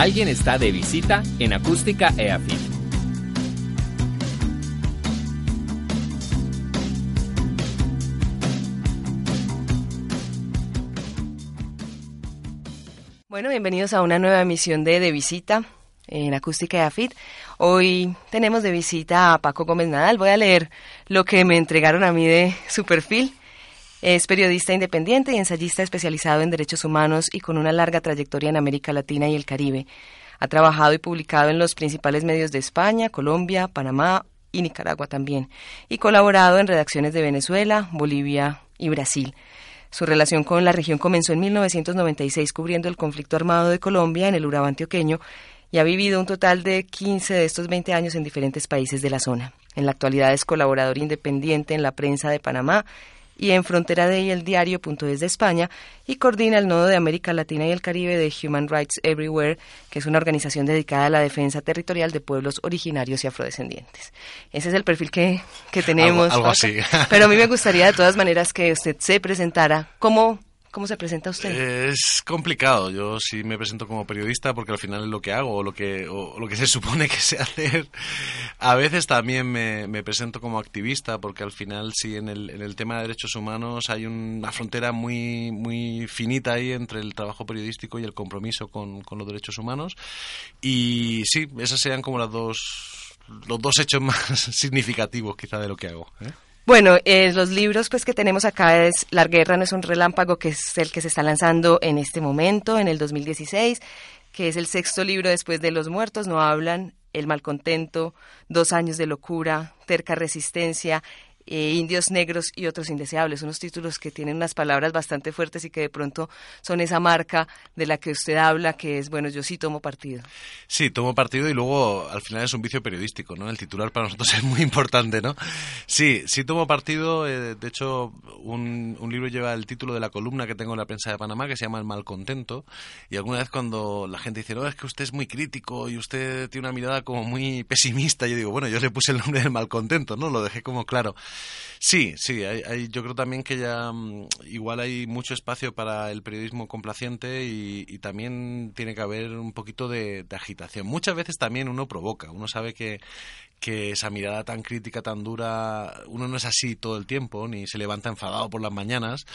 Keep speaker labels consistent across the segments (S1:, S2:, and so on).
S1: Alguien está de visita en Acústica EAFIT.
S2: Bueno, bienvenidos a una nueva emisión de De Visita en Acústica EAFIT. Hoy tenemos de visita a Paco Gómez Nadal. Voy a leer lo que me entregaron a mí de su perfil. Es periodista independiente y ensayista especializado en derechos humanos y con una larga trayectoria en América Latina y el Caribe. Ha trabajado y publicado en los principales medios de España, Colombia, Panamá y Nicaragua también, y colaborado en redacciones de Venezuela, Bolivia y Brasil. Su relación con la región comenzó en 1996 cubriendo el conflicto armado de Colombia en el Urabá antioqueño y ha vivido un total de 15 de estos 20 años en diferentes países de la zona. En la actualidad es colaborador independiente en la prensa de Panamá y en Frontera de y el diario.es de España y coordina el nodo de América Latina y el Caribe de Human Rights Everywhere, que es una organización dedicada a la defensa territorial de pueblos originarios y afrodescendientes. Ese es el perfil que, que tenemos.
S3: Algo, así.
S2: Pero a mí me gustaría de todas maneras que usted se presentara como ¿Cómo se presenta usted?
S3: Es complicado. Yo sí me presento como periodista porque al final es lo que hago o lo que, o lo que se supone que sé hacer. A veces también me, me presento como activista porque al final sí en el, en el tema de derechos humanos hay una frontera muy, muy finita ahí entre el trabajo periodístico y el compromiso con, con los derechos humanos. Y sí, esas sean como las dos, los dos hechos más significativos quizá de lo que hago. ¿eh?
S2: Bueno, eh, los libros pues que tenemos acá es La guerra no es un relámpago, que es el que se está lanzando en este momento, en el 2016, que es el sexto libro después de Los muertos no hablan, El malcontento, Dos años de locura, Terca resistencia, eh, Indios Negros y otros indeseables, unos títulos que tienen unas palabras bastante fuertes y que de pronto son esa marca de la que usted habla, que es, bueno, yo sí tomo partido.
S3: Sí, tomo partido y luego al final es un vicio periodístico, ¿no? El titular para nosotros es muy importante, ¿no? Sí, sí tomo partido, eh, de hecho un, un, libro lleva el título de la columna que tengo en la prensa de Panamá que se llama El malcontento y alguna vez cuando la gente dice, no, es que usted es muy crítico y usted tiene una mirada como muy pesimista, yo digo, bueno, yo le puse el nombre del malcontento, ¿no? Lo dejé como claro. Sí, sí, hay, hay, yo creo también que ya mm, igual hay mucho espacio para el periodismo complaciente y, también tiene que haber un poquito de, agitación. Muchas veces también uno provoca, uno sabe que, que esa mirada tan crítica, tan dura, uno no es así todo el tiempo, ni se levanta enfadado por las mañanas,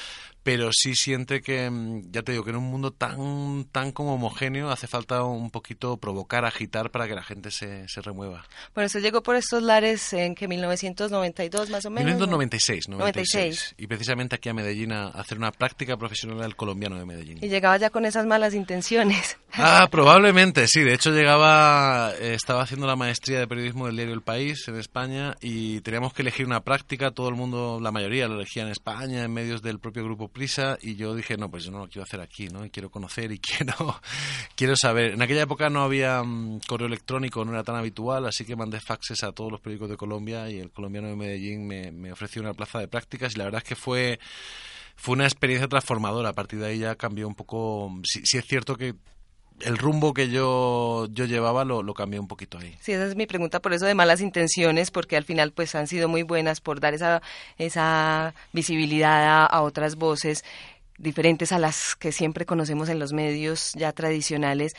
S3: pero sí siente que, mm, ya te digo, que en un mundo tan, tan como homogéneo hace falta un poquito provocar, agitar para que la gente se, se remueva.
S2: Bueno, se llegó por estos lares en que 1992 más o menos.
S3: 1996, 96, 96. Y precisamente aquí a Medellín a hacer una práctica profesional del colombiano de Medellín.
S2: Y llegaba ya con esas malas intenciones.
S3: Ah, probablemente, sí. De hecho, llegaba, eh, estaba haciendo la maestría de periodismo del diario El País en España y teníamos que elegir una práctica. Todo el mundo, la mayoría, lo elegía en España, en medios del propio grupo Prisa. Y yo dije, no, pues yo no lo quiero hacer aquí, ¿no? Y quiero conocer y quiero, quiero saber. En aquella época no había um, correo electrónico, no era tan habitual, así que mandé faxes a todos los periódicos de Colombia y el colombiano de Medellín me, me ofreció una plaza de prácticas y la verdad es que fue fue una experiencia transformadora. A partir de ahí ya cambió un poco. Sí, sí es cierto que el rumbo que yo, yo llevaba lo, lo, cambié un poquito ahí.
S2: Sí, esa es mi pregunta por eso de malas intenciones, porque al final pues han sido muy buenas por dar esa, esa visibilidad a, a otras voces diferentes a las que siempre conocemos en los medios ya tradicionales.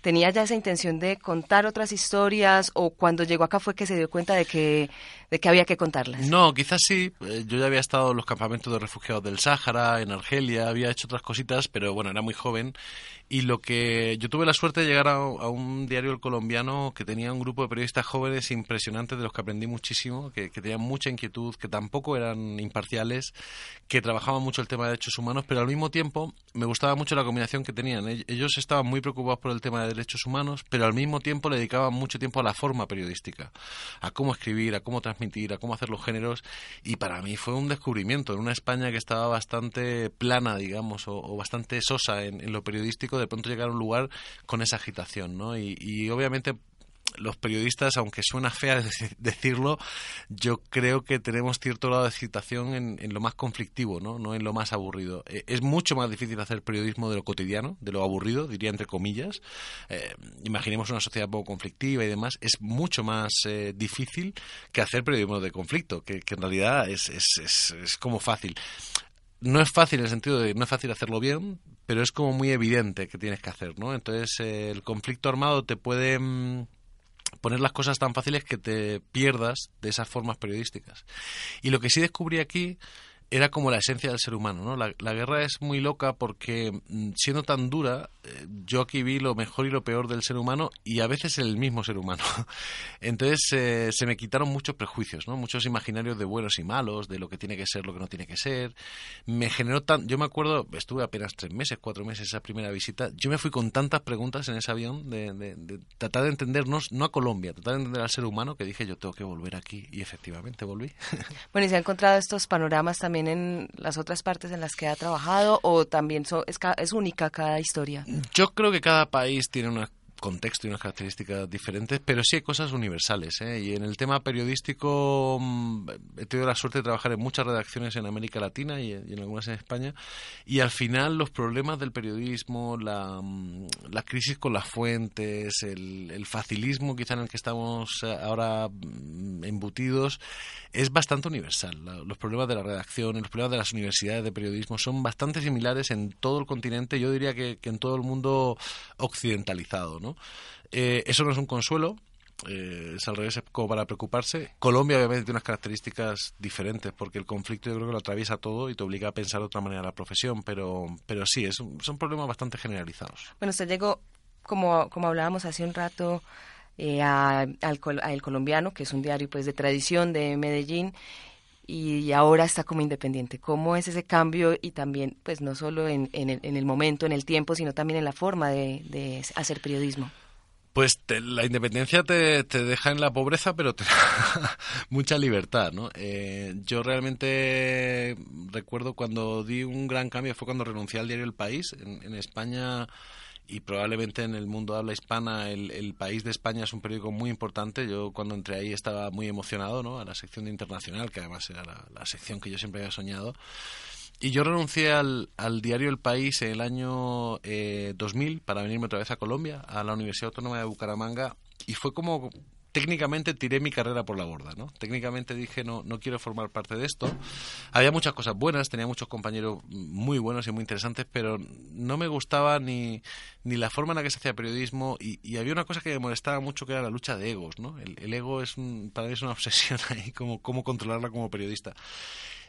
S2: ¿Tenía ya esa intención de contar otras historias o cuando llegó acá fue que se dio cuenta de que, de que había que contarlas?
S3: No, quizás sí. Yo ya había estado en los campamentos de refugiados del Sáhara, en Argelia, había hecho otras cositas, pero bueno, era muy joven y lo que yo tuve la suerte de llegar a, a, un diario colombiano que tenía un grupo de periodistas jóvenes impresionantes de los que aprendí muchísimo, que, que, tenían mucha inquietud, que tampoco eran imparciales, que trabajaban mucho el tema de derechos humanos, pero al mismo tiempo me gustaba mucho la combinación que tenían. Ellos estaban muy preocupados por el tema de de derechos humanos, pero al mismo tiempo le dedicaba mucho tiempo a la forma periodística, a cómo escribir, a cómo transmitir, a cómo hacer los géneros, y para mí fue un descubrimiento en una España que estaba bastante plana, digamos, o, bastante sosa en, lo periodístico, de pronto llegar a un lugar con esa agitación, ¿no? y obviamente los periodistas, aunque suena fea decirlo, yo creo que tenemos cierto grado de excitación en, lo más conflictivo, ¿no? no en lo más aburrido. Eh, es mucho más difícil hacer periodismo de lo cotidiano, de lo aburrido, diría entre comillas. Eh, imaginemos una sociedad poco conflictiva y demás. Es mucho más eh, difícil que hacer periodismo de conflicto, que, en realidad es, es, es, como fácil no es fácil en el sentido de no es fácil hacerlo bien, pero es como muy evidente que tienes que hacer, ¿no? Entonces el conflicto armado te puede mm, poner las cosas tan fáciles que te pierdas de esas formas periodísticas. Y lo que sí descubrí aquí era como la esencia del ser humano, ¿no? La, guerra es muy loca porque mm, siendo tan dura, eh, yo aquí vi lo mejor y lo peor del ser humano y a veces el mismo ser humano. Entonces eh, se me quitaron muchos prejuicios, ¿no? Muchos imaginarios de buenos y malos, de lo que tiene que ser, lo que no tiene que ser. Me generó tan... Yo me acuerdo, estuve apenas tres meses, cuatro meses esa primera visita, yo me fui con tantas preguntas en ese avión de, de tratar de entendernos, no a Colombia, tratar de entender al ser humano que dije yo tengo que volver aquí y efectivamente volví.
S2: Bueno, y se han encontrado estos panoramas también en las otras partes en las que ha trabajado o también es, es única cada historia?
S3: Yo creo que cada país tiene una contexto y unas características diferentes, pero sí hay cosas universales. ¿eh? Y en el tema periodístico mm, he tenido la suerte de trabajar en muchas redacciones en América Latina y, en algunas en España. Y al final los problemas del periodismo, la, mm, la crisis con las fuentes, el, facilismo quizá en el que estamos eh, ahora mm, embutidos, es bastante universal. los problemas de la redacción, los problemas de las universidades de periodismo son bastante similares en todo el continente, yo diría que, que en todo el mundo occidentalizado. ¿no? Eh, eso no es un consuelo, eh, es al revés, es como para preocuparse. Colombia obviamente tiene unas características diferentes porque el conflicto yo creo que lo atraviesa todo y te obliga a pensar de otra manera la profesión, pero, pero sí, es son problemas bastante generalizados.
S2: Bueno, usted llegó, como, como hablábamos hace un rato, eh, al, al Colombiano, que es un diario pues de tradición de Medellín, y ahora está como independiente. ¿Cómo es ese cambio y también, pues no solo en, el, en el, momento, en el tiempo, sino también en la forma de, hacer periodismo?
S3: Pues la independencia te, te, deja en la pobreza, pero te da mucha libertad, ¿no? Eh, yo realmente recuerdo cuando di un gran cambio, fue cuando renuncié al diario El País. En, en España y probablemente en el mundo habla hispana el, el, País de España es un periódico muy importante. Yo cuando entré ahí estaba muy emocionado ¿no? a la sección de internacional, que además era la, sección que yo siempre había soñado. Y yo renuncié al, al diario El País en el año eh, 2000 para venirme otra vez a Colombia, a la Universidad Autónoma de Bucaramanga, y fue como técnicamente tiré mi carrera por la borda, ¿no? Técnicamente dije, no, no quiero formar parte de esto. Había muchas cosas buenas, tenía muchos compañeros muy buenos y muy interesantes, pero no me gustaba ni, ni la forma en la que se hacía periodismo y, había una cosa que me molestaba mucho que era la lucha de egos, ¿no? El, ego es para mí es una obsesión ahí, como cómo controlarla como periodista.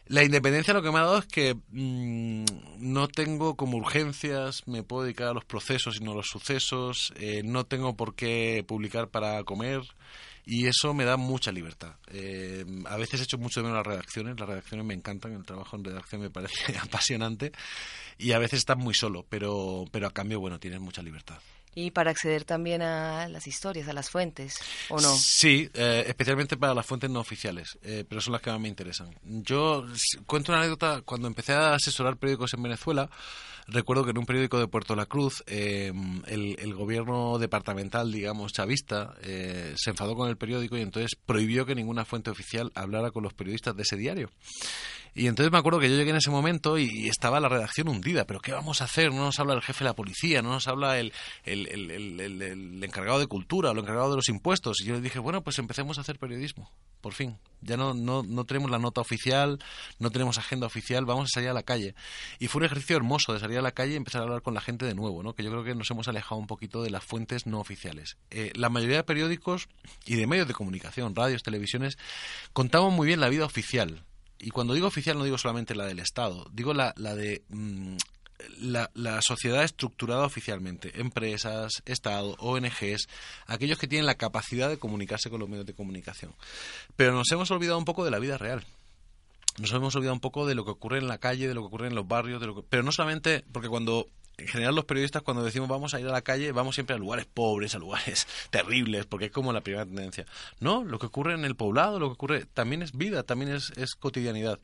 S3: La independencia lo que me ha dado es que mm, no tengo como urgencias, me puedo dedicar a los procesos y no a los sucesos, eh, no tengo por qué publicar para comer y eso me da mucha libertad. Eh, a veces he hecho mucho de menos las redacciones, las redacciones me encantan, el trabajo en redacción me parece apasionante y a veces estás muy solo, pero, pero a cambio, bueno, tienes mucha libertad.
S2: Y para acceder también a las historias, a las fuentes, ¿o no?
S3: Sí, eh, especialmente para las fuentes no oficiales, eh, pero son las que más me interesan. Yo cuento una anécdota, cuando empecé a asesorar periódicos en Venezuela, recuerdo que en un periódico de Puerto La Cruz, eh, el, el, gobierno departamental, digamos, chavista, se enfadó con el periódico y entonces prohibió que ninguna fuente oficial hablara con los periodistas de ese diario. Y entonces me acuerdo que yo llegué en ese momento y, estaba la redacción hundida. ¿Pero qué vamos a hacer? No nos habla el jefe de la policía, no nos habla el, el, el, encargado de cultura el encargado de los impuestos. Y yo le dije, bueno, pues empecemos a hacer periodismo, por fin. Ya no, no, no tenemos la nota oficial, no tenemos agenda oficial, vamos a salir a la calle. Y fue un ejercicio hermoso de salir a la calle y empezar a hablar con la gente de nuevo, ¿no? que yo creo que nos hemos alejado un poquito de las fuentes no oficiales. Eh, la mayoría de periódicos y de medios de comunicación, radios, televisiones, contaban muy bien la vida oficial y cuando digo oficial no digo solamente la del Estado, digo la, la de mm, la, la, sociedad estructurada oficialmente, empresas, Estado, ONGs, aquellos que tienen la capacidad de comunicarse con los medios de comunicación. Pero nos hemos olvidado un poco de la vida real. Nos hemos olvidado un poco de lo que ocurre en la calle, de lo que ocurre en los barrios, de lo pero no solamente porque cuando en general los periodistas cuando decimos vamos a ir a la calle, vamos siempre a lugares pobres, a lugares terribles, porque es como la primera tendencia. No, lo que ocurre en el poblado, lo que ocurre también es vida, también es, es cotidianidad.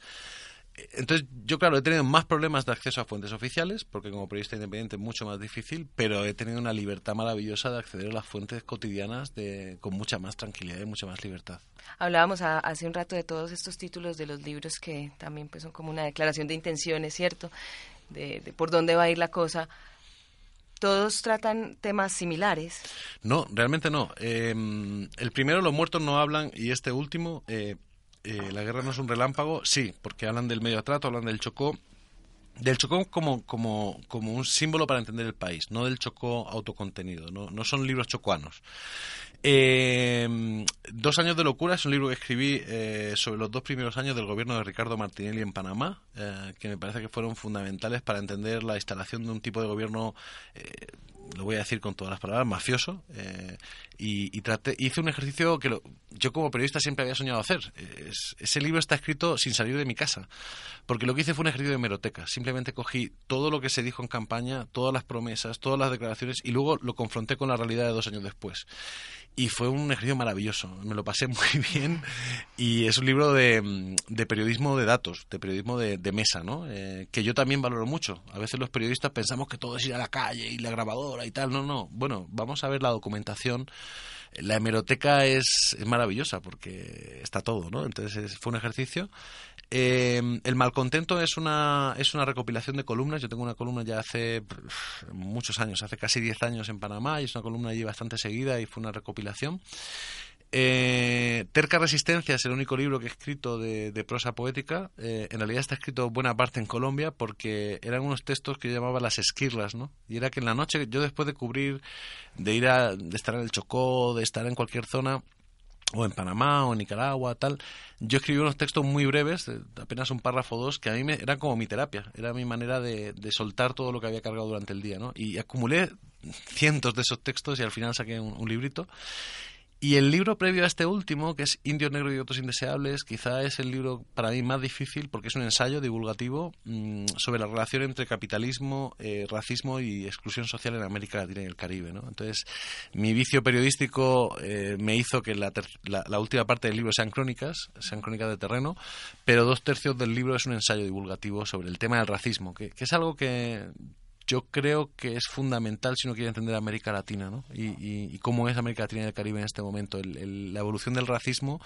S3: Entonces, yo, claro, he tenido más problemas de acceso a fuentes oficiales, porque como periodista independiente es mucho más difícil, pero he tenido una libertad maravillosa de acceder a las fuentes cotidianas de, con mucha más tranquilidad y mucha más libertad.
S2: Hablábamos hace un rato de todos estos títulos de los libros que también pues, son como una declaración de intenciones, ¿cierto? De, por dónde va a ir la cosa. ¿Todos tratan temas similares?
S3: No, realmente no. Em, el primero, Los muertos no hablan, y este último, eh, eh, la guerra no es un relámpago, sí, porque hablan del medio trato, hablan del Chocó, del Chocó como, como, como un símbolo para entender el país, no del Chocó autocontenido, no, no son libros chocuanos. Eh, dos años de locura es un libro que escribí eh, sobre los dos primeros años del gobierno de Ricardo Martinelli en Panamá, que me parece que fueron fundamentales para entender la instalación de un tipo de gobierno lo voy a decir con todas las palabras, mafioso, eh, y, traté, hice un ejercicio que yo como periodista siempre había soñado hacer. ese libro está escrito sin salir de mi casa, porque lo que hice fue un ejercicio de meroteca. Simplemente cogí todo lo que se dijo en campaña, todas las promesas, todas las declaraciones, y luego lo confronté con la realidad de dos años después y fue un ejercicio maravilloso. Me lo pasé muy bien y es un libro de, de periodismo de datos, de periodismo de, de mesa, ¿no? Eh, que yo también valoro mucho. A veces los periodistas pensamos que todo es ir a la calle y la grabadora y tal. No, no. Bueno, vamos a ver la documentación. La hemeroteca es, es maravillosa porque está todo, ¿no? Entonces fue un ejercicio eh, el Malcontento es una, es una recopilación de columnas. Yo tengo una columna ya hace muchos años, hace casi 10 años en Panamá, y es una columna allí bastante seguida y fue una recopilación. Eh, Terca Resistencia es el único libro que he escrito de, prosa poética. Eh, en realidad está escrito buena parte en Colombia porque eran unos textos que yo llamaba las esquirlas, ¿no? Y era que en la noche, yo después de cubrir, de ir a, de estar en el Chocó, de estar en cualquier zona, o en Panamá o en Nicaragua, tal. Yo escribí unos textos muy breves, apenas un párrafo o dos, que a mí me, eran como mi terapia, era mi manera de, de, soltar todo lo que había cargado durante el día, ¿no? Y acumulé cientos de esos textos y al final saqué un librito. Y el libro previo a este último, que es Indio Negro y otros indeseables, quizá es el libro para mí más difícil porque es un ensayo divulgativo mm, sobre la relación entre capitalismo, eh, racismo y exclusión social en América Latina y el Caribe. ¿no? Entonces, mi vicio periodístico eh, me hizo que la, la, última parte del libro sean crónicas, sean crónicas de terreno, pero dos tercios del libro es un ensayo divulgativo sobre el tema del racismo, que es algo que yo creo que es fundamental si uno quiere entender América Latina ¿no? y, cómo es América Latina y el Caribe en este momento. la evolución del racismo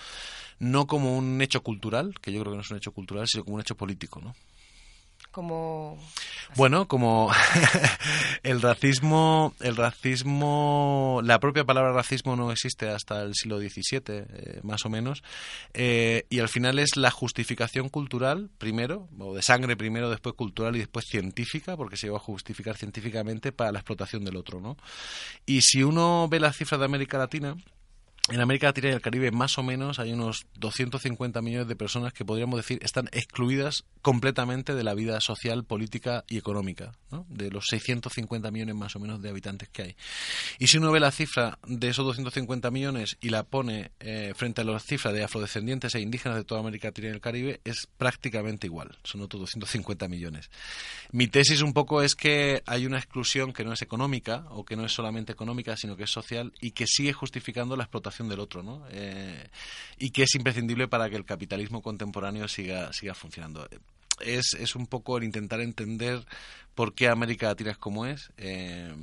S3: no como un hecho cultural, que yo creo que no es un hecho cultural, sino como un hecho político. ¿no?
S2: Como
S3: bueno como el racismo el racismo la propia palabra racismo no existe hasta el siglo XVII eh, más o menos eh, y al final es la justificación cultural primero o de sangre primero después cultural y después científica porque se va a justificar científicamente para la explotación del otro no y si uno ve las cifras de América Latina en América Latina y el Caribe más o menos hay unos 250 millones de personas que podríamos decir están excluidas completamente de la vida social, política y económica, ¿no? de los 650 millones más o menos de habitantes que hay. Y si uno ve la cifra de esos 250 millones y la pone eh, frente a la cifra de afrodescendientes e indígenas de toda América Latina y el Caribe, es prácticamente igual, son otros 250 millones. Mi tesis un poco es que hay una exclusión que no es económica o que no es solamente económica, sino que es social y que sigue justificando la explotación del otro, ¿no? Eh, y que es imprescindible para que el capitalismo contemporáneo siga, siga funcionando. Es, es un poco el intentar entender por qué América Latina es como es, eh,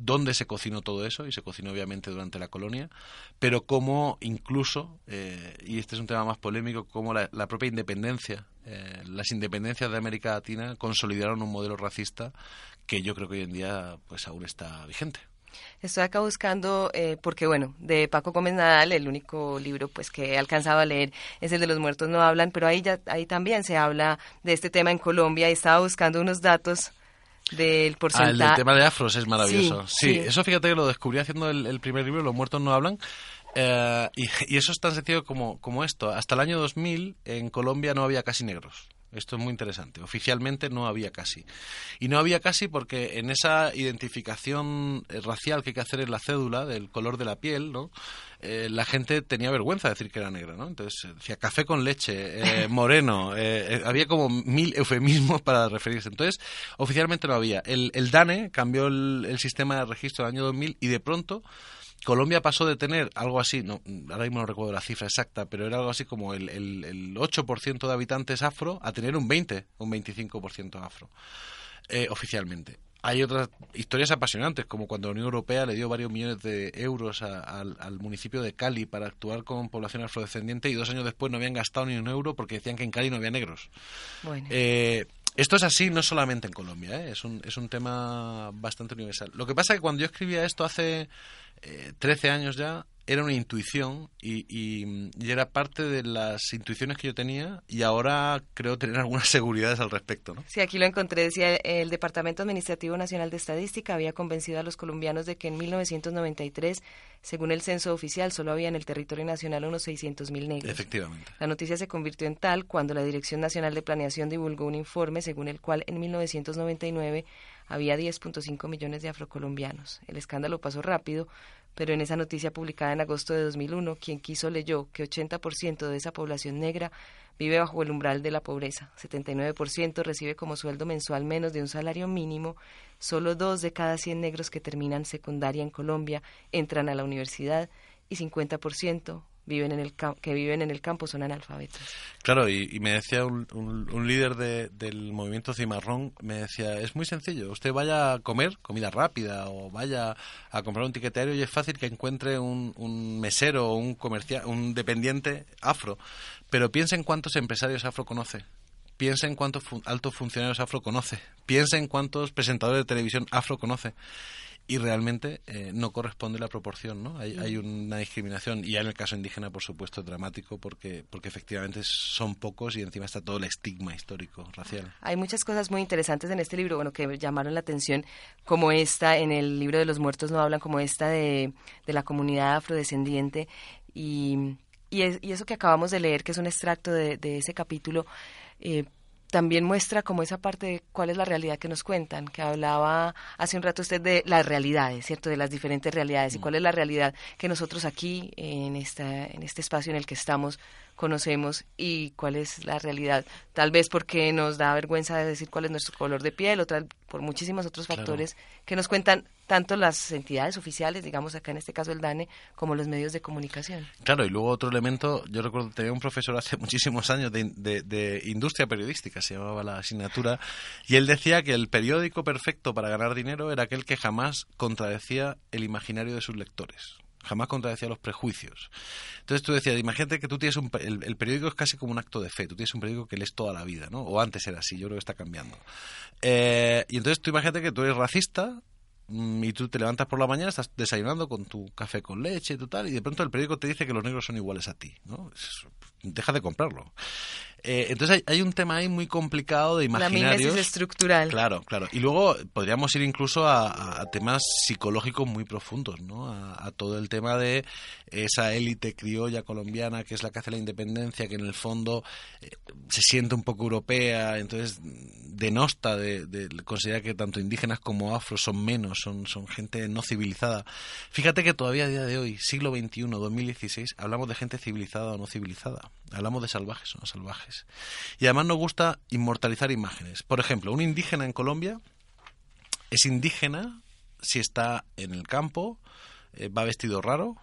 S3: dónde se cocinó todo eso, y se cocinó obviamente durante la colonia, pero cómo incluso, eh, y este es un tema más polémico, cómo la, propia independencia, las independencias de América Latina consolidaron un modelo racista que yo creo que hoy en día pues aún está vigente.
S2: Estoy acá buscando, eh, porque bueno, de Paco Gómez Nadal, el único libro pues que he alcanzado a leer es el de Los Muertos No Hablan, pero ahí, ya, ahí también se habla de este tema en Colombia y estaba buscando unos datos del porcentaje.
S3: Ah, el tema de afros es maravilloso. Sí, eso fíjate que lo descubrí haciendo el, primer libro, Los Muertos No Hablan. Eh, y, y, eso es tan sencillo como, como esto. Hasta el año 2000 en Colombia no había casi negros. Esto es muy interesante. Oficialmente no había casi. Y no había casi porque en esa identificación eh, racial que hay que hacer en la cédula del color de la piel, ¿no? Eh, la gente tenía vergüenza de decir que era negra, ¿no? Entonces decía café con leche, eh, moreno, había como mil eufemismos para referirse. Entonces, oficialmente no había. El, el DANE cambió el, el sistema de registro del año 2000 y de pronto Colombia pasó de tener algo así, no, ahora mismo no recuerdo la cifra exacta, pero era algo así como el, el, el 8% de habitantes afro a tener un 20, un 25% afro, eh, oficialmente. Hay otras historias apasionantes, como cuando la Unión Europea le dio varios millones de euros al municipio de Cali para actuar con población afrodescendiente y dos años después no habían gastado ni un euro porque decían que en Cali no había negros. Eh, esto es así no solamente en Colombia, ¿eh? es, un, es un tema bastante universal. Lo que pasa es que cuando yo escribía esto hace eh, 13 años ya, era una intuición y, y, era parte de las intuiciones que yo tenía y ahora creo tener algunas seguridades al respecto. ¿no?
S2: Sí, aquí lo encontré. Decía, el Departamento Administrativo Nacional de Estadística había convencido a los colombianos de que en 1993, según el censo oficial, solo había en el territorio nacional unos 600.000 negros.
S3: Efectivamente.
S2: La noticia se convirtió en tal cuando la Dirección Nacional de Planeación divulgó un informe según el cual en 1999 había 10.5 millones de afrocolombianos. El escándalo pasó rápido, pero en esa noticia publicada en agosto de 2001, quien quiso leyó que 80% de esa población negra vive bajo el umbral de la pobreza, 79% recibe como sueldo mensual menos de un salario mínimo, solo dos de cada 100 negros que terminan secundaria en Colombia entran a la universidad y 50% viven en el que viven en el campo son analfabetos.
S3: Claro, y, me decía un, un, líder del movimiento cimarrón, me decía, es muy sencillo, usted vaya a comer comida rápida o vaya a comprar un tiquete y es fácil que encuentre un, un mesero o un, comercial, un dependiente afro, pero piensa en cuántos empresarios afro conoce. Piensa en cuántos altos funcionarios afro conoce. Piensa en cuántos presentadores de televisión afro conoce y realmente eh, no corresponde la proporción, ¿no? Hay, hay, una discriminación y ya en el caso indígena, por supuesto, dramático porque porque efectivamente son pocos y encima está todo el estigma histórico racial.
S2: Hay muchas cosas muy interesantes en este libro, bueno, que llamaron la atención, como esta en el libro de los muertos no hablan como esta de, de la comunidad afrodescendiente y y, y eso que acabamos de leer, que es un extracto de, de ese capítulo, eh, también muestra como esa parte de cuál es la realidad que nos cuentan, que hablaba hace un rato usted de las realidades, ¿cierto? De las diferentes realidades y mm. cuál es la realidad que nosotros aquí en esta en este espacio en el que estamos conocemos y cuál es la realidad. Tal vez porque nos da vergüenza de decir cuál es nuestro color de piel, o tal, por muchísimos otros factores que nos cuentan tanto las entidades oficiales, digamos acá en este caso el DANE, como los medios de comunicación.
S3: Claro, y luego otro elemento, yo recuerdo tenía un profesor hace muchísimos años de, de industria periodística, se llamaba la asignatura, y él decía que el periódico perfecto para ganar dinero era aquel que jamás contradecía el imaginario de sus lectores jamás contradecía los prejuicios. Entonces tú decías, imagínate que tú tienes un... El, periódico es casi como un acto de fe, tú tienes un periódico que lees toda la vida, ¿no? O antes era así, yo creo que está cambiando. Eh, y entonces tú imagínate que tú eres racista mm, y tú te levantas por la mañana, estás desayunando con tu café con leche y tal, y de pronto el periódico te dice que los negros son iguales a ti, ¿no? deja de comprarlo. Eh, entonces hay, un tema ahí muy complicado de imaginarios.
S2: La estructural.
S3: Claro, claro. Y luego podríamos ir incluso a, temas psicológicos muy profundos, ¿no? A, todo el tema de esa élite criolla colombiana que es la que hace la independencia, que en el fondo eh, se siente un poco europea, entonces denosta de, de, considera que tanto indígenas como afros son menos, son, son gente no civilizada. Fíjate que todavía a día de hoy, siglo XXI, 2016, hablamos de gente civilizada o no civilizada. Hablamos de salvajes o no salvajes. Y además nos gusta inmortalizar imágenes. Por ejemplo, un indígena en Colombia es indígena si está en el campo, eh, va vestido raro,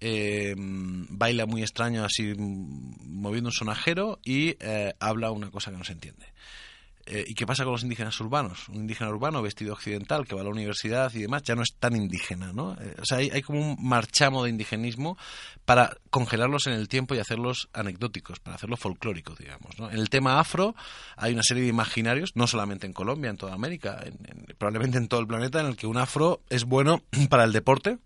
S3: eh, baila muy extraño así moviendo un sonajero y eh, habla una cosa que no se entiende. Eh, ¿Y qué pasa con los indígenas urbanos? Un indígena urbano vestido occidental que va a la universidad y demás ya no es tan indígena, ¿no? Eh, o sea, hay, hay, como un marchamo de indigenismo para congelarlos en el tiempo y hacerlos anecdóticos, para hacerlos folclóricos, digamos, ¿no? En el tema afro hay una serie de imaginarios, no solamente en Colombia, en toda América, probablemente en todo el planeta, en el que un afro es bueno para el deporte,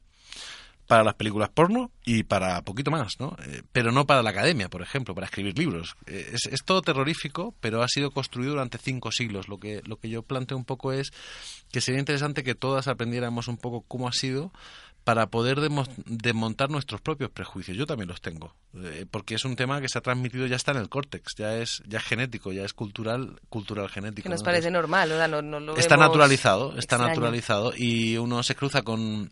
S3: para las películas porno y para poquito más, ¿no? Eh, pero no para la academia, por ejemplo, para escribir libros. Eh, es, es, todo terrorífico, pero ha sido construido durante cinco siglos. Lo que, lo que yo planteo un poco es que sería interesante que todas aprendiéramos un poco cómo ha sido para poder desmontar nuestros propios prejuicios. Yo también los tengo, eh, porque es un tema que se ha transmitido, ya está en el córtex, ya es ya genético, ya es cultural, cultural genético.
S2: Que nos parece normal, no, lo
S3: Está naturalizado, está naturalizado y uno se cruza con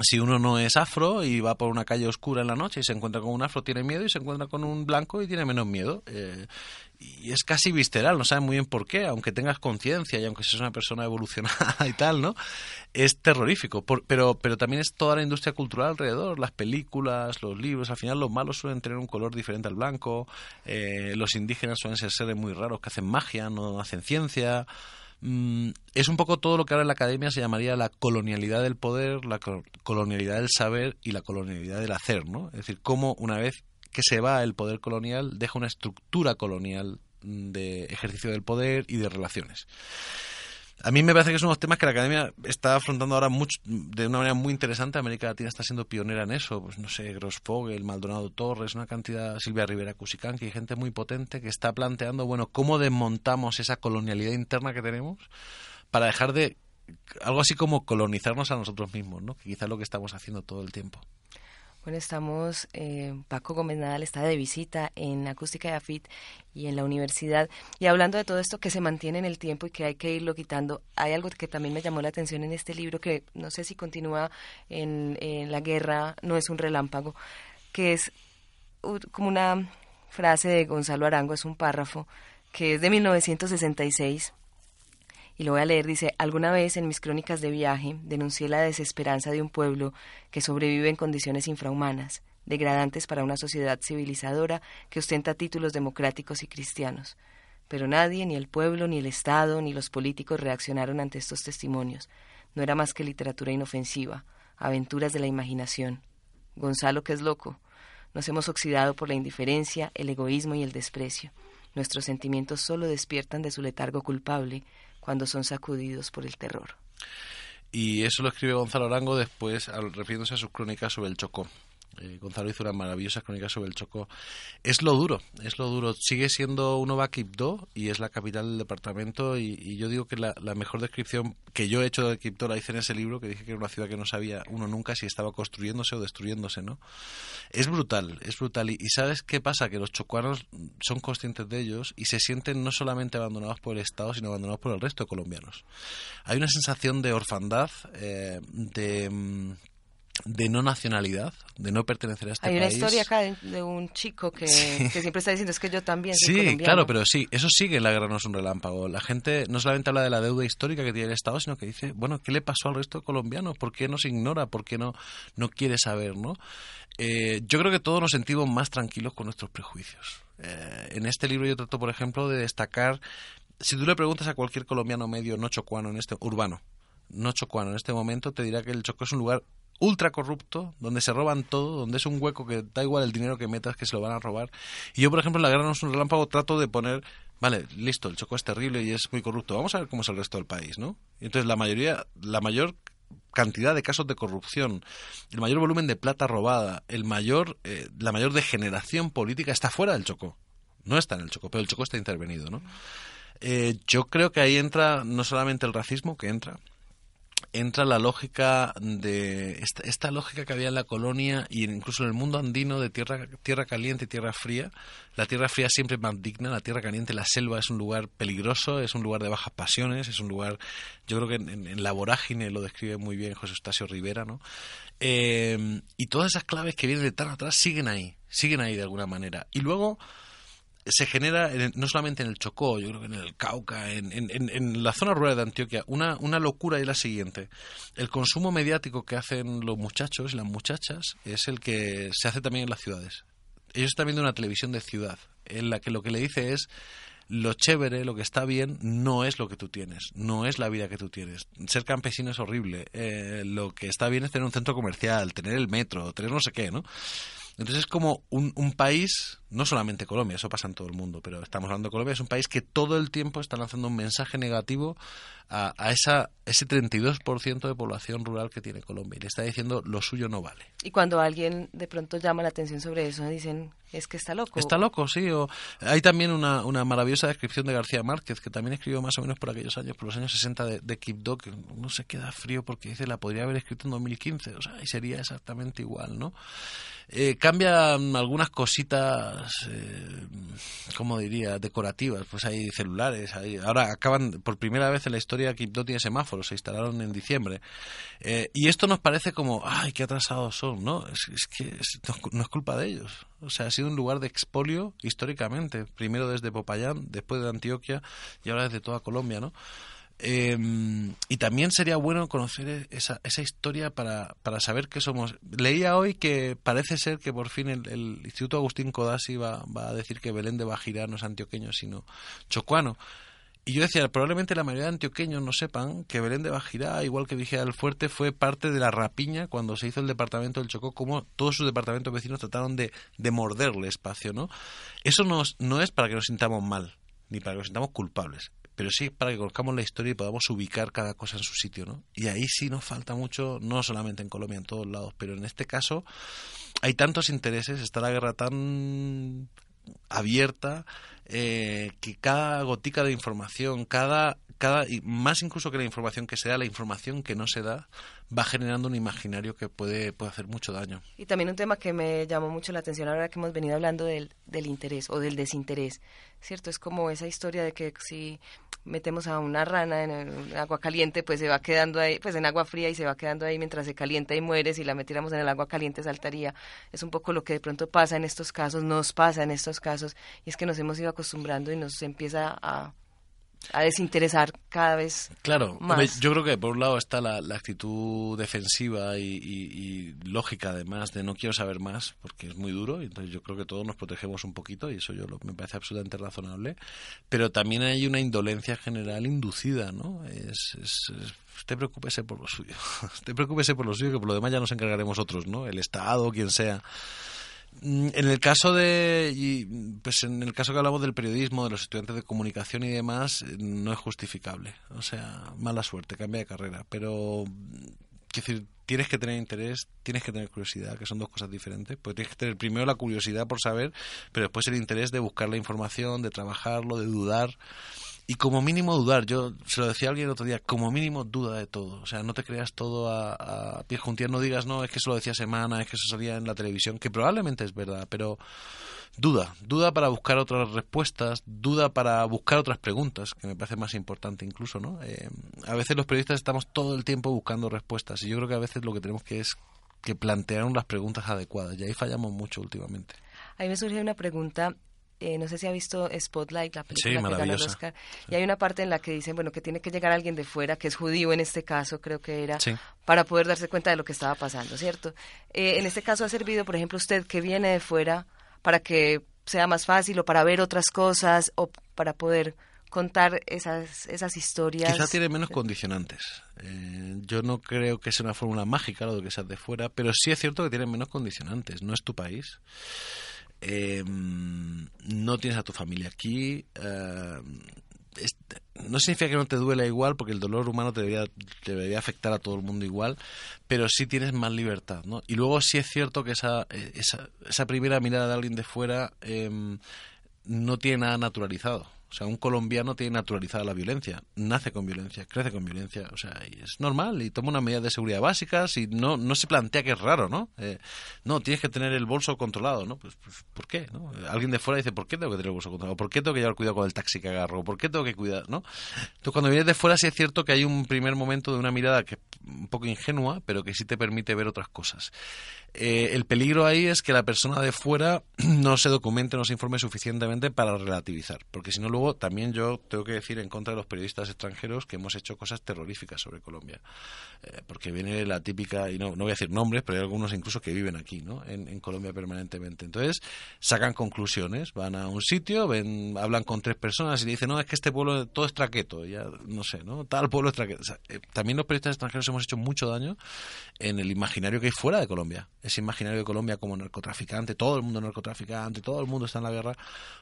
S3: si uno no es afro y va por una calle oscura en la noche y se encuentra con un afro, tiene miedo y se encuentra con un blanco y tiene menos miedo. Eh, y es casi visceral, no sabe muy bien por qué, aunque tengas conciencia y aunque seas una persona evolucionada y tal, ¿no? Es terrorífico, pero, pero también es toda la industria cultural alrededor, las películas, los libros, al final los malos suelen tener un color diferente al blanco, eh, los indígenas suelen ser seres muy raros que hacen magia, no hacen ciencia. Mm, es un poco todo lo que ahora en la academia se llamaría la colonialidad del poder, la colonialidad del saber y la colonialidad del hacer, ¿no? Es decir, cómo una vez que se va el poder colonial deja una estructura colonial de ejercicio del poder y de relaciones. A mí me parece que son unos temas que la academia está afrontando ahora mucho, de una manera muy interesante. América Latina está siendo pionera en eso. Pues no sé, el Maldonado Torres, una cantidad, Silvia Rivera Cusicanqui, hay gente muy potente que está planteando, bueno, cómo desmontamos esa colonialidad interna que tenemos para dejar de algo así como colonizarnos a nosotros mismos, ¿no? Que quizás es lo que estamos haciendo todo el tiempo.
S2: Bueno, estamos, eh, Paco Gómez Nadal está de visita en Acústica de AFIT y en la universidad. Y hablando de todo esto que se mantiene en el tiempo y que hay que irlo quitando, hay algo que también me llamó la atención en este libro, que no sé si continúa en, en La guerra, no es un relámpago, que es como una frase de Gonzalo Arango, es un párrafo, que es de 1966 y lo voy a leer, dice, alguna vez en mis crónicas de viaje denuncié la desesperanza de un pueblo que sobrevive en condiciones infrahumanas, degradantes para una sociedad civilizadora que ostenta títulos democráticos y cristianos. Pero nadie, ni el pueblo, ni el Estado, ni los políticos reaccionaron ante estos testimonios. No era más que literatura inofensiva, aventuras de la imaginación. Gonzalo, que es loco. Nos hemos oxidado por la indiferencia, el egoísmo y el desprecio. Nuestros sentimientos solo despiertan de su letargo culpable, cuando son sacudidos por el terror.
S3: Y eso lo escribe Gonzalo Arango después, refiriéndose a sus crónicas sobre el Chocó. Eh, Gonzalo hizo una maravillosa crónica sobre el Chocó. Es lo duro, es lo duro. Sigue siendo Uno Quibdó y es la capital del departamento. Y, yo digo que la, mejor descripción que yo he hecho de Quibdó la hice en ese libro, que dije que era una ciudad que no sabía uno nunca si estaba construyéndose o destruyéndose, ¿no? Es brutal, es brutal. Y, ¿sabes qué pasa? Que los chocuanos son conscientes de ellos y se sienten no solamente abandonados por el Estado, sino abandonados por el resto de colombianos. Hay una sensación de orfandad, eh, de mm, de no nacionalidad, de no pertenecer a este
S2: país.
S3: Hay
S2: una historia acá de, un chico que, siempre está diciendo es que yo también soy
S3: Sí, claro, pero sí, eso sigue en la guerra no es un relámpago. La gente no solamente habla de la deuda histórica que tiene el Estado, sino que dice, bueno, ¿qué le pasó al resto de colombianos? ¿Por qué nos ignora? ¿Por qué no, no quiere saber? ¿no? Eh, yo creo que todos nos sentimos más tranquilos con nuestros prejuicios. Eh, en este libro yo trato, por ejemplo, de destacar, si tú le preguntas a cualquier colombiano medio no chocuano en este urbano, no chocuano en este momento, te dirá que el Chocó es un lugar ultra corrupto, donde se roban todo, donde es un hueco que da igual el dinero que metas que se lo van a robar. Y yo, por ejemplo, en la guerra no es un relámpago, trato de poner, vale, listo, el Choco es terrible y es muy corrupto, vamos a ver cómo es el resto del país, ¿no? Y entonces la mayoría, la mayor cantidad de casos de corrupción, el mayor volumen de plata robada, el mayor, eh, la mayor degeneración política está fuera del Choco. No está en el Choco, pero el Choco está intervenido, ¿no? Eh, yo creo que ahí entra no solamente el racismo, que entra, entra la lógica de esta, lógica que había en la colonia y incluso en el mundo andino de tierra, tierra caliente y tierra fría. La tierra fría siempre es más digna, la tierra caliente, la selva es un lugar peligroso, es un lugar de bajas pasiones, es un lugar, yo creo que en, la vorágine lo describe muy bien José Eustacio Rivera, ¿no? Eh, y todas esas claves que vienen de tan atrás siguen ahí, siguen ahí de alguna manera. Y luego se genera no solamente en el Chocó, yo creo que en el Cauca, en, en, la zona rural de Antioquia, una, una locura y la siguiente. El consumo mediático que hacen los muchachos y las muchachas es el que se hace también en las ciudades. Ellos están viendo una televisión de ciudad, en la que lo que le dice es lo chévere, lo que está bien, no es lo que tú tienes, no es la vida que tú tienes. Ser campesino es horrible. Eh, lo que está bien es tener un centro comercial, tener el metro, tener no sé qué, ¿no? Entonces es como un, un país no solamente Colombia, eso pasa en todo el mundo, pero estamos hablando de Colombia, es un país que todo el tiempo está lanzando un mensaje negativo a, a esa, ese 32% de población rural que tiene Colombia y le está diciendo lo suyo no vale.
S2: Y cuando alguien de pronto llama la atención sobre eso, dicen, es que está loco.
S3: Está loco, sí. O, hay también una, una maravillosa descripción de García Márquez, que también escribió más o menos por aquellos años, por los años 60 de, de Kipdo, que no se queda frío porque dice, la podría haber escrito en 2015, o sea, y sería exactamente igual, ¿no? Eh, cambian algunas cositas, eh, como diría, decorativas. Pues hay celulares. Hay, ahora acaban, por primera vez en la historia, Kipdo tiene semáforos, se instalaron en diciembre. Eh, y esto nos parece como, ay, qué atrasados son, ¿no? Es, es que no, no, es culpa de ellos. O sea, ha sido un lugar de expolio históricamente. Primero desde Popayán, después de Antioquia y ahora desde toda Colombia, ¿no? Eh, y también sería bueno conocer esa, esa historia para, para saber qué somos. Leía hoy que parece ser que por fin el, Instituto Agustín Codazzi va, va, a decir que Belén de Bajirá no es antioqueño, sino chocuano. Y yo decía, probablemente la mayoría de antioqueños no sepan que Belén de Bajirá, igual que Vigía del Fuerte, fue parte de la rapiña cuando se hizo el departamento del Chocó, como todos sus departamentos vecinos trataron de, de morderle espacio, ¿no? Eso no es para que nos sintamos mal, ni para que nos sintamos culpables pero sí para que conozcamos la historia y podamos ubicar cada cosa en su sitio, ¿no? Y ahí sí nos falta mucho, no solamente en Colombia, en todos lados, pero en este caso hay tantos intereses, está la guerra tan abierta eh, que cada gotica de información, cada cada y más incluso que la información que se da, la información que no se da va generando un imaginario que puede, puede hacer mucho daño.
S2: Y también un tema que me llamó mucho la atención ahora que hemos venido hablando del, del interés o del desinterés, ¿cierto? Es como esa historia de que si metemos a una rana en, el agua caliente, pues se va quedando ahí, pues en agua fría y se va quedando ahí mientras se calienta y muere, si la metiéramos en el agua caliente saltaría. Es un poco lo que de pronto pasa en estos casos, nos pasa en estos casos, y es que nos hemos ido acostumbrando y nos empieza a a desinteresar cada vez
S3: claro
S2: más.
S3: yo creo que por un lado está la, la actitud defensiva y, y, y, lógica además de no quiero saber más porque es muy duro y entonces yo creo que todos nos protegemos un poquito y eso yo lo, me parece absolutamente razonable pero también hay una indolencia general inducida no es, es, es usted preocúpese por lo suyo usted preocúpese por lo suyo que por lo demás ya nos encargaremos otros no el estado quien sea en el caso de pues en el caso que hablamos del periodismo de los estudiantes de comunicación y demás no es justificable. O sea mala suerte cambia de carrera. Pero quiero decir tienes que tener interés tienes que tener curiosidad que son dos cosas diferentes. Pues tienes que tener primero la curiosidad por saber pero después el interés de buscar la información de trabajarlo de dudar y como mínimo dudar, yo se lo decía a alguien el otro día, como mínimo duda de todo, o sea, no te creas todo a, a pie no digas, no, es que eso lo decía semana, es que eso salía en la televisión, que probablemente es verdad, pero duda, duda para buscar otras respuestas, duda para buscar otras preguntas, que me parece más importante incluso, ¿no? Eh, a veces los periodistas estamos todo el tiempo buscando respuestas y yo creo que a veces lo que tenemos que es que plantear las preguntas adecuadas y ahí fallamos mucho últimamente.
S2: Ahí me surge una pregunta eh, no sé si ha visto Spotlight, la película
S3: sí,
S2: que ganó el Oscar,
S3: sí.
S2: y hay una parte en la que dicen, bueno, que tiene que llegar alguien de fuera, que es judío en este caso, creo que era,
S3: sí.
S2: para poder darse cuenta de lo que estaba pasando, ¿cierto? Eh, en este caso ha servido, por ejemplo, usted que viene de fuera, para que sea más fácil o para ver otras cosas o para poder contar esas, esas historias.
S3: Quizá tiene menos condicionantes. Eh, yo no creo que sea una fórmula mágica lo de que seas de fuera, pero sí es cierto que tiene menos condicionantes. No es tu país eh, no tienes a tu familia aquí. Eh, es, no significa que no te duela igual, porque el dolor humano te debería, te debería, afectar a todo el mundo igual, pero sí tienes más libertad, ¿no? Y luego sí es cierto que esa, esa, esa primera mirada de alguien de fuera eh, no tiene nada naturalizado. O sea, un colombiano tiene naturalizada la violencia, nace con violencia, crece con violencia, o sea, es normal y toma unas medidas de seguridad básicas y no, no se plantea que es raro, ¿no? Eh, no, tienes que tener el bolso controlado, ¿no? Pues, pues, ¿por qué? ¿no? Alguien de fuera dice, ¿por qué tengo que tener el bolso controlado? ¿Por qué tengo que llevar cuidado con el taxi que agarro? ¿Por qué tengo que cuidar, no? Entonces, cuando vienes de fuera sí es cierto que hay un primer momento de una mirada que es un poco ingenua, pero que sí te permite ver otras cosas. Eh, el peligro ahí es que la persona de fuera no se documente, no se informe suficientemente para relativizar, porque si no también yo tengo que decir en contra de los periodistas extranjeros que hemos hecho cosas terroríficas sobre Colombia. Eh, porque viene la típica, y no, no voy a decir nombres, pero hay algunos incluso que viven aquí, ¿no? En, Colombia permanentemente. Entonces, sacan conclusiones, van a un sitio, ven, hablan con tres personas y dicen, no, es que este pueblo todo es traqueto, ya no sé, ¿no? Tal pueblo es traqueto. Eh, también los periodistas extranjeros hemos hecho mucho daño en el imaginario que hay fuera de Colombia. Ese imaginario de Colombia como narcotraficante, todo el mundo narcotraficante, todo el mundo está en la guerra.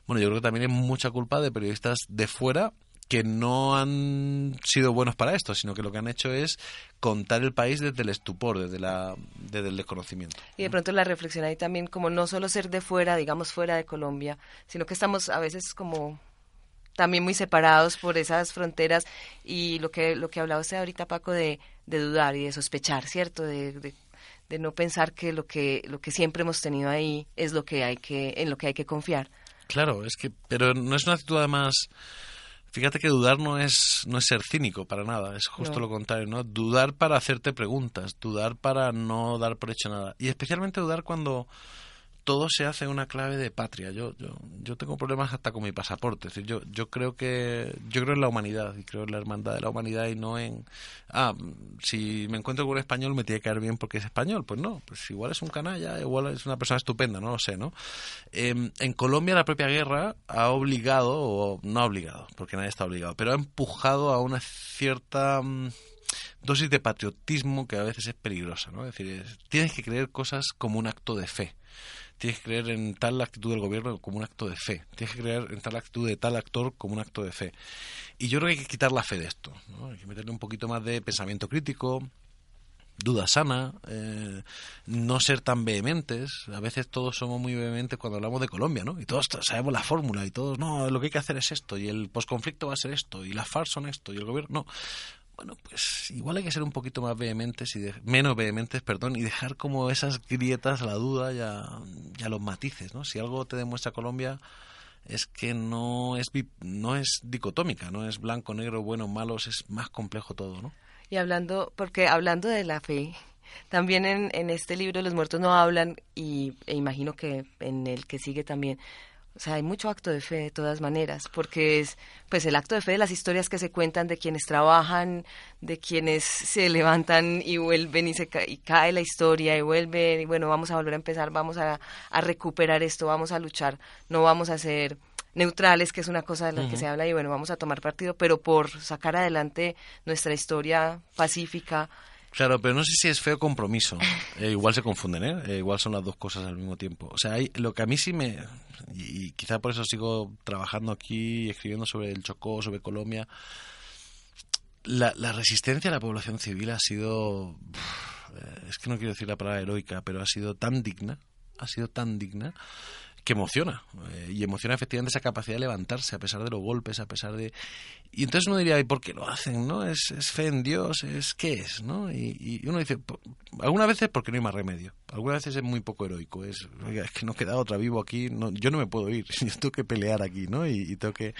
S3: Bueno, yo creo que también hay mucha culpa de periodistas de fuera que no han sido buenos para esto, sino que lo que han hecho es contar el país desde el estupor, desde, la, desde el desconocimiento.
S2: Y de pronto la reflexión ahí también, como no solo ser de fuera, digamos fuera de Colombia, sino que estamos a veces como también muy separados por esas fronteras y lo que lo que hablaba usted ahorita Paco de, de dudar y de sospechar cierto de, de, de, no pensar que lo que lo que siempre hemos tenido ahí es lo que hay que en lo que hay que confiar
S3: claro es que pero no es una actitud además Fíjate que dudar no es, no es ser cínico para nada, es justo
S2: No.
S3: lo contrario, ¿no? Dudar para hacerte preguntas, dudar para no dar por hecho nada. Y especialmente dudar cuando todo se hace una clave de patria. Yo, yo, yo tengo problemas hasta con mi pasaporte. Es decir, yo, yo creo que, yo creo en la humanidad y creo en la hermandad de la humanidad y no en, ah, si me encuentro con un español me tiene que caer bien porque es español. Pues no, pues igual es un canalla, igual es una persona estupenda, no lo sé, ¿no? Eh, en Colombia la propia guerra ha obligado, o no ha obligado, porque nadie está obligado, pero ha empujado a una cierta mm, dosis de patriotismo que a veces es peligrosa, ¿no? Es decir, es- tienes que creer cosas como un acto de fe. Tienes que creer en tal actitud del gobierno como un acto de fe. Tienes que creer en tal actitud de tal actor como un acto de fe. Y yo creo que hay que quitar la fe de esto. ¿no? Hay que meterle un poquito más de pensamiento crítico, duda sana, eh, no ser tan vehementes. A veces todos somos muy vehementes cuando hablamos de Colombia, ¿no? Y todos sabemos la fórmula y todos, no, lo que hay que hacer es esto y el posconflicto va a ser esto y las FARC son esto y el gobierno, no. Bueno, pues igual hay que ser un poquito más vehementes y de- menos vehementes, perdón, y dejar como esas grietas la duda y a, los matices, ¿no? Si algo te demuestra Colombia es que no es no es dicotómica, no es blanco, negro, bueno, malos, es más complejo todo, ¿no?
S2: Y hablando, porque hablando de la fe, también en, en este libro Los muertos no hablan y e imagino que en el que sigue también, o sea, hay mucho acto de fe de todas maneras, porque es pues el acto de fe de las historias que se cuentan de quienes trabajan, de quienes se levantan y vuelven y se ca- y cae la historia y vuelven y bueno, vamos a volver a empezar, vamos a, a recuperar esto, vamos a luchar, no vamos a ser neutrales, que es una cosa de la que se habla, y bueno, vamos a tomar partido, pero por sacar adelante nuestra historia pacífica.
S3: Claro, pero no sé si es feo compromiso. Eh, igual se confunden, ¿eh? Eh, Igual son las dos cosas al mismo tiempo. O sea, hay, lo que a mí sí me... Y, quizá por eso sigo trabajando aquí, escribiendo sobre el Chocó, sobre Colombia. La, resistencia de la población civil ha sido... eh, Es que no quiero decir la palabra heroica, pero ha sido tan digna, ha sido tan digna que emociona. eh, y emociona efectivamente esa capacidad de levantarse a pesar de los golpes, a pesar de... Y entonces uno diría, ¿y por qué lo hacen? ¿No? ¿Es, es fe en Dios? ¿Es qué es? ¿no? Y, y uno dice, algunas veces porque no hay más remedio. Algunas veces es muy poco heroico. Es que no queda otra vivo aquí. No, yo no me puedo ir. Yo tengo que pelear aquí, ¿no? Y, y tengo que...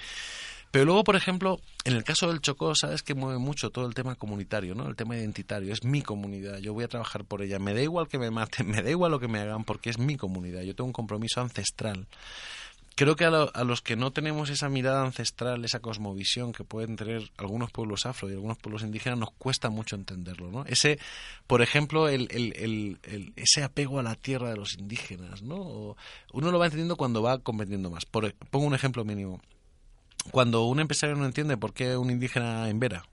S3: Pero luego, por ejemplo, en el caso del Chocó, sabes que mueve mucho todo el tema comunitario, ¿no? El tema identitario. Es mi comunidad. Yo voy a trabajar por ella. Me da igual que me maten, me da igual lo que me hagan, porque es mi comunidad. Yo tengo un compromiso ancestral. Creo que a, a los que no tenemos esa mirada ancestral, esa cosmovisión que pueden tener algunos pueblos afro y algunos pueblos indígenas, nos cuesta mucho entenderlo, ¿no? Ese, por ejemplo, el, el- el- ese apego a la tierra de los indígenas, ¿no? Uno lo va entendiendo cuando va comprendiendo más. Por, pongo un ejemplo mínimo cuando un empresario no entiende por qué un indígena en Vera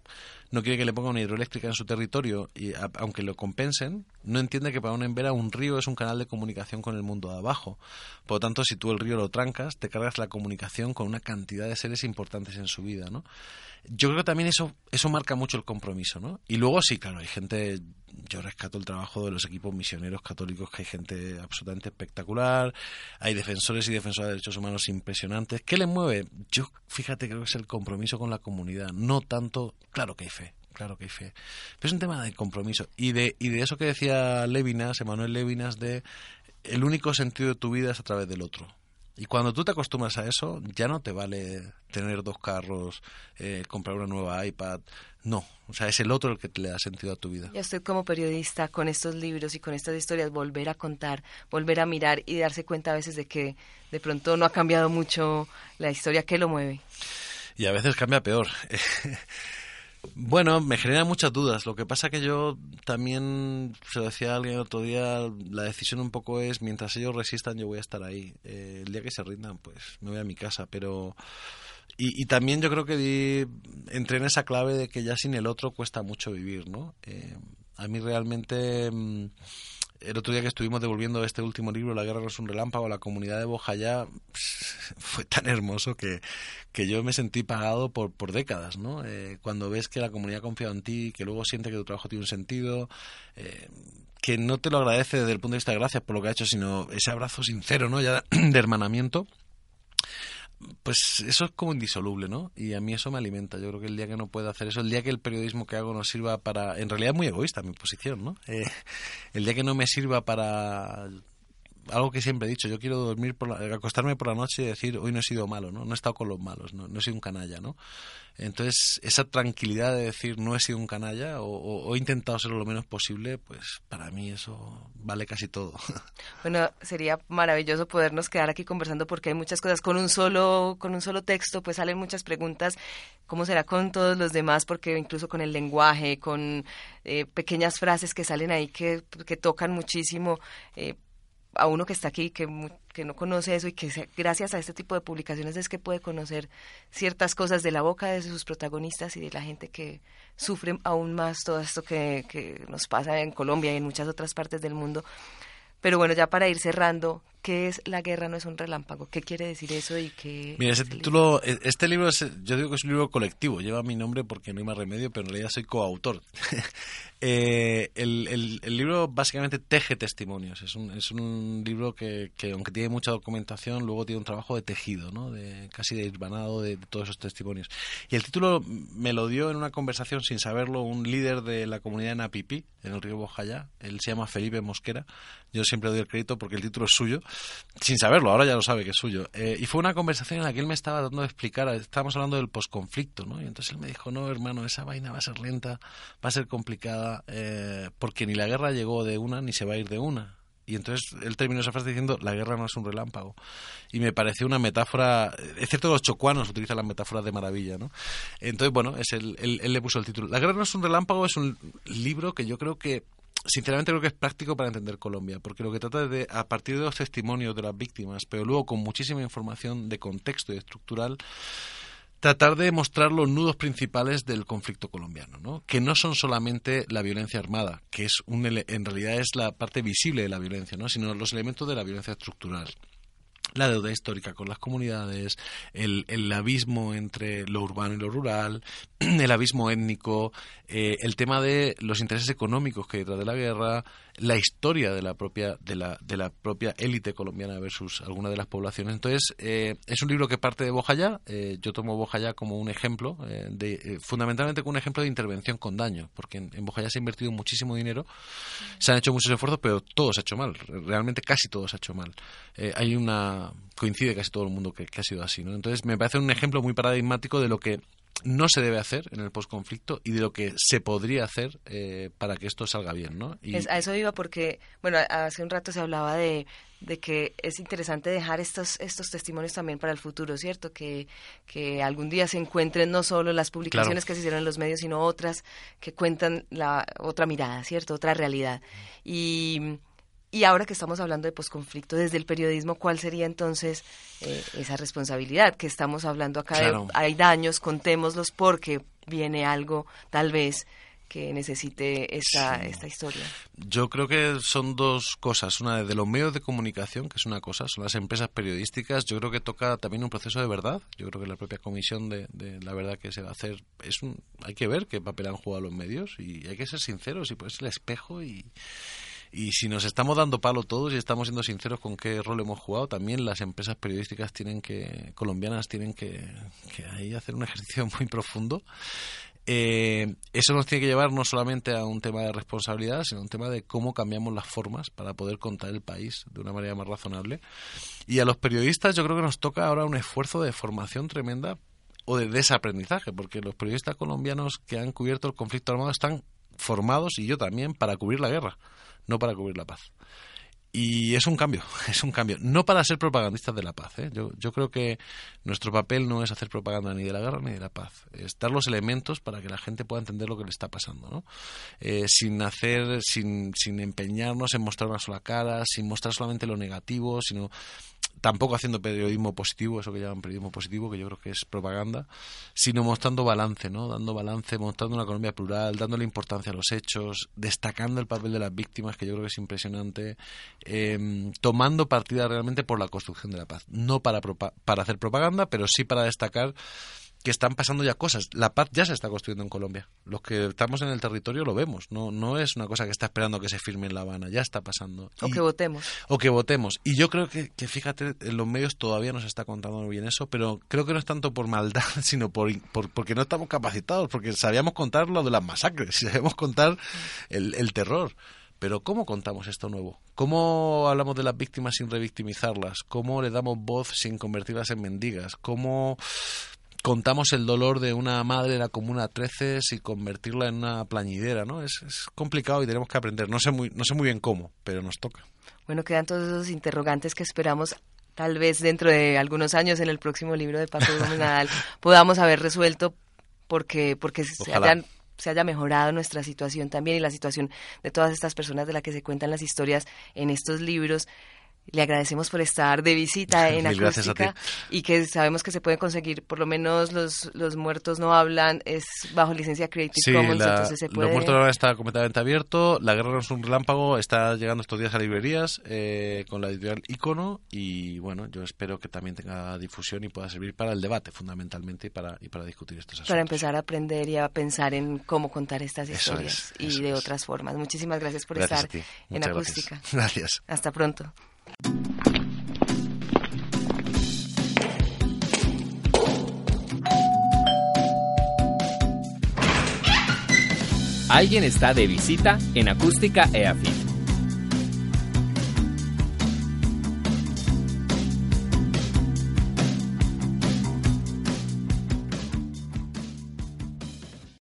S3: no quiere que le ponga una hidroeléctrica en su territorio y aunque lo compensen, no entiende que para una embera un río es un canal de comunicación con el mundo de abajo. Por lo tanto, si tú el río lo trancas, te cargas la comunicación con una cantidad de seres importantes en su vida, ¿no? Yo creo que también eso eso marca mucho el compromiso, ¿no? Y luego sí, claro, hay gente yo rescato el trabajo de los equipos misioneros católicos, que hay gente absolutamente espectacular, hay defensores y defensoras de derechos humanos impresionantes. ¿Qué les mueve? Yo, fíjate, creo que es el compromiso con la comunidad, no tanto, claro que hay fe, claro que hay fe, pero es un tema de compromiso y de, y de eso que decía Levinas, Emanuel Levinas, de el único sentido de tu vida es a través del otro. Y cuando tú te acostumbras a eso, ya no te vale tener dos carros, eh, comprar una nueva iPad. No, o sea, es el otro el que le da sentido a tu vida.
S2: Y a usted como periodista, con estos libros y con estas historias, volver a contar, volver a mirar y darse cuenta a veces de que de pronto no ha cambiado mucho la historia que lo mueve.
S3: Y a veces cambia peor. Bueno, me genera muchas dudas. Lo que pasa que yo también, se lo decía alguien el otro día, la decisión un poco es, mientras ellos resistan, yo voy a estar ahí. Eh, el día que se rindan, pues me voy a mi casa. Pero... Y, también yo creo que entré en esa clave de que ya sin el otro cuesta mucho vivir, ¿no? Eh, a mí realmente... Mm, el otro día que estuvimos devolviendo este último libro, La guerra es un relámpago, la comunidad de Bojayá, fue tan hermoso que, que yo me sentí pagado por, por décadas, ¿no? Eh, cuando ves que la comunidad ha confiado en ti, que luego siente que tu trabajo tiene un sentido, eh, que no te lo agradece desde el punto de vista de gracias por lo que ha hecho, sino ese abrazo sincero, ¿no? Ya de hermanamiento pues eso es como indisoluble, ¿no? Y a mí eso me alimenta. Yo creo que el día que no pueda hacer eso, el día que el periodismo que hago no sirva para... En realidad es muy egoísta mi posición, ¿no? Eh, el día que no me sirva para algo que siempre he dicho, yo quiero dormir por acostarme por la noche y decir, hoy no he sido malo, ¿no? No he estado con los malos, no, no he sido un canalla, ¿no? Entonces, esa tranquilidad de decir no he sido un canalla o, he intentado serlo lo menos posible, pues para mí eso vale casi todo.
S2: Bueno, sería maravilloso podernos quedar aquí conversando porque hay muchas cosas con un solo con un solo texto, pues salen muchas preguntas. ¿Cómo será con todos los demás? Porque incluso con el lenguaje, con eh, pequeñas frases que salen ahí que, que tocan muchísimo. Eh, a uno que está aquí, que, que no conoce eso y que gracias a este tipo de publicaciones es que puede conocer ciertas cosas de la boca de sus protagonistas y de la gente que sufre aún más todo esto que, que nos pasa en Colombia y en muchas otras partes del mundo. Pero bueno, ya para ir cerrando, ¿qué es La guerra no es un relámpago? ¿Qué quiere decir eso y qué...
S3: Mira, ese título, e, este libro, es, yo digo que es un libro colectivo, lleva mi nombre porque no hay más remedio, pero en realidad soy coautor. Eh, el, el, libro básicamente teje testimonios, es un, es un libro que, que, aunque tiene mucha documentación, luego tiene un trabajo de tejido, ¿no? de, casi de irbanado de, todos esos testimonios. Y el título me lo dio en una conversación sin saberlo un líder de la comunidad de Napipí, en el río Bojayá, él se llama Felipe Mosquera, yo siempre doy el crédito porque el título es suyo, sin saberlo, ahora ya lo sabe que es suyo. Eh, y fue una conversación en la que él me estaba dando de explicar, estábamos hablando del posconflicto, ¿no? Y entonces él me dijo, no, hermano, esa vaina va a ser lenta, va a ser complicada, eh, porque ni la guerra llegó de una ni se va a ir de una. Y entonces él terminó esa frase diciendo, la guerra no es un relámpago. Y me pareció una metáfora, es cierto que los chocuanos utilizan las metáforas de maravilla, ¿no? Entonces, bueno, es el, él, él le puso el título. La guerra no es un relámpago, es un libro que yo creo que sinceramente creo que es práctico para entender Colombia, porque lo que trata es de, a partir de los testimonios de las víctimas, pero luego con muchísima información de contexto y estructural, tratar de mostrar los nudos principales del conflicto colombiano, ¿no? que no son solamente la violencia armada, que es un, en realidad es la parte visible de la violencia, ¿no? sino los elementos de la violencia estructural la deuda histórica con las comunidades, el, el, abismo entre lo urbano y lo rural, el abismo étnico, eh, el tema de los intereses económicos que hay detrás de la guerra, la historia de la propia de la, de la propia élite colombiana versus alguna de las poblaciones. Entonces, eh, es un libro que parte de Bojayá. Eh, yo tomo Bojayá como un ejemplo, de, fundamentalmente como un ejemplo de intervención con daño, porque en, en, Bojayá se ha invertido muchísimo dinero, se han hecho muchos esfuerzos, pero todo se ha hecho mal. Realmente casi todo se ha hecho mal. hay una coincide casi todo el mundo que, que ha sido así, ¿no? Entonces, me parece un ejemplo muy paradigmático de lo que no se debe hacer en el posconflicto y de lo que se podría hacer eh, para que esto salga bien, ¿no?
S2: Y... a eso iba porque, bueno, hace un rato se hablaba de, de, que es interesante dejar estos estos testimonios también para el futuro, ¿cierto? Que, que algún día se encuentren no solo las publicaciones que se hicieron en los medios, sino otras que cuentan la otra mirada, ¿cierto? Otra realidad. Y y ahora que estamos hablando de posconflicto desde el periodismo, ¿cuál sería entonces eh, esa responsabilidad que estamos hablando acá? De, hay daños, contémoslos porque viene algo tal vez que necesite esta, esta historia.
S3: Yo creo que son dos cosas. Una de los medios de comunicación, que es una cosa, son las empresas periodísticas. Yo creo que toca también un proceso de verdad. Yo creo que la propia comisión de, de la verdad que se va a hacer es un, hay que ver qué papel han jugado los medios y hay que ser sinceros y pues el espejo y y si nos estamos dando palo todos y estamos siendo sinceros con qué rol hemos jugado, también las empresas periodísticas tienen que, colombianas tienen que, que ahí hacer un ejercicio muy profundo Eh, eso nos tiene que llevar no solamente a un tema de responsabilidad, sino a un tema de cómo cambiamos las formas para poder contar el país de una manera más razonable. Y a los periodistas yo creo que nos toca ahora un esfuerzo de formación tremenda o de desaprendizaje, porque los periodistas colombianos que han cubierto el conflicto armado están formados, y yo también, para cubrir la guerra, no para cubrir la paz. Y es un cambio, es un cambio. No para ser propagandistas de la paz. ¿eh? Yo, yo creo que nuestro papel no es hacer propaganda ni de la guerra ni de la paz. Es dar los elementos para que la gente pueda entender lo que le está pasando. ¿no? Eh, sin hacer, sin, sin empeñarnos en mostrar una sola cara, sin mostrar solamente lo negativo, sino tampoco haciendo periodismo positivo, eso que llaman periodismo positivo, que yo creo que es propaganda, sino mostrando balance, ¿no? Dando balance, mostrando una economía plural, dándole importancia a los hechos, destacando el papel de las víctimas, que yo creo que es impresionante, em, tomando partida realmente por la construcción de la paz. No para, para hacer propaganda, pero sí para destacar que están pasando ya cosas. La paz ya se está construyendo en Colombia. Los que estamos en el territorio lo vemos. No, no es una cosa que está esperando que se firme en La Habana. Ya está pasando.
S2: O que votemos.
S3: O que votemos. Y yo creo que, fíjate, en los medios todavía no se está contando muy bien eso, pero creo que no es tanto por maldad, sino por, porque no estamos capacitados, porque sabíamos contar lo de las masacres, sabíamos contar el, el terror. Pero ¿cómo contamos esto nuevo? ¿Cómo hablamos de las víctimas sin revictimizarlas? ¿Cómo le damos voz sin convertirlas en mendigas? ¿Cómo contamos el dolor de una madre de la Comuna 13 y convertirla en una plañidera, ¿no? Es, complicado y tenemos que aprender. No sé, muy, no sé muy bien cómo, pero nos toca.
S2: Bueno, quedan todos esos interrogantes que esperamos tal vez dentro de algunos años en el próximo libro de Paco Gómez Nadal podamos haber resuelto porque, porque se se haya mejorado nuestra situación también y la situación de todas estas personas de las que se cuentan las historias en estos libros. Le agradecemos por estar de visita en Acústica y que sabemos que se pueden conseguir, por lo menos los, los muertos no hablan, es bajo licencia Creative Commons, entonces se puede...
S3: Los muertos hablan está completamente abierto, La guerra no es un relámpago, está llegando estos días a librerías eh, con la editorial Icono y bueno, yo espero que también tenga difusión y pueda servir para el debate fundamentalmente y para, y para discutir estos asuntos.
S2: Para empezar a aprender y a pensar en cómo contar estas historias y de otras formas. Muchísimas gracias por estar en Acústica.
S3: gracias.
S2: Hasta pronto.
S1: Alguien está de visita en Acústica EAFIT.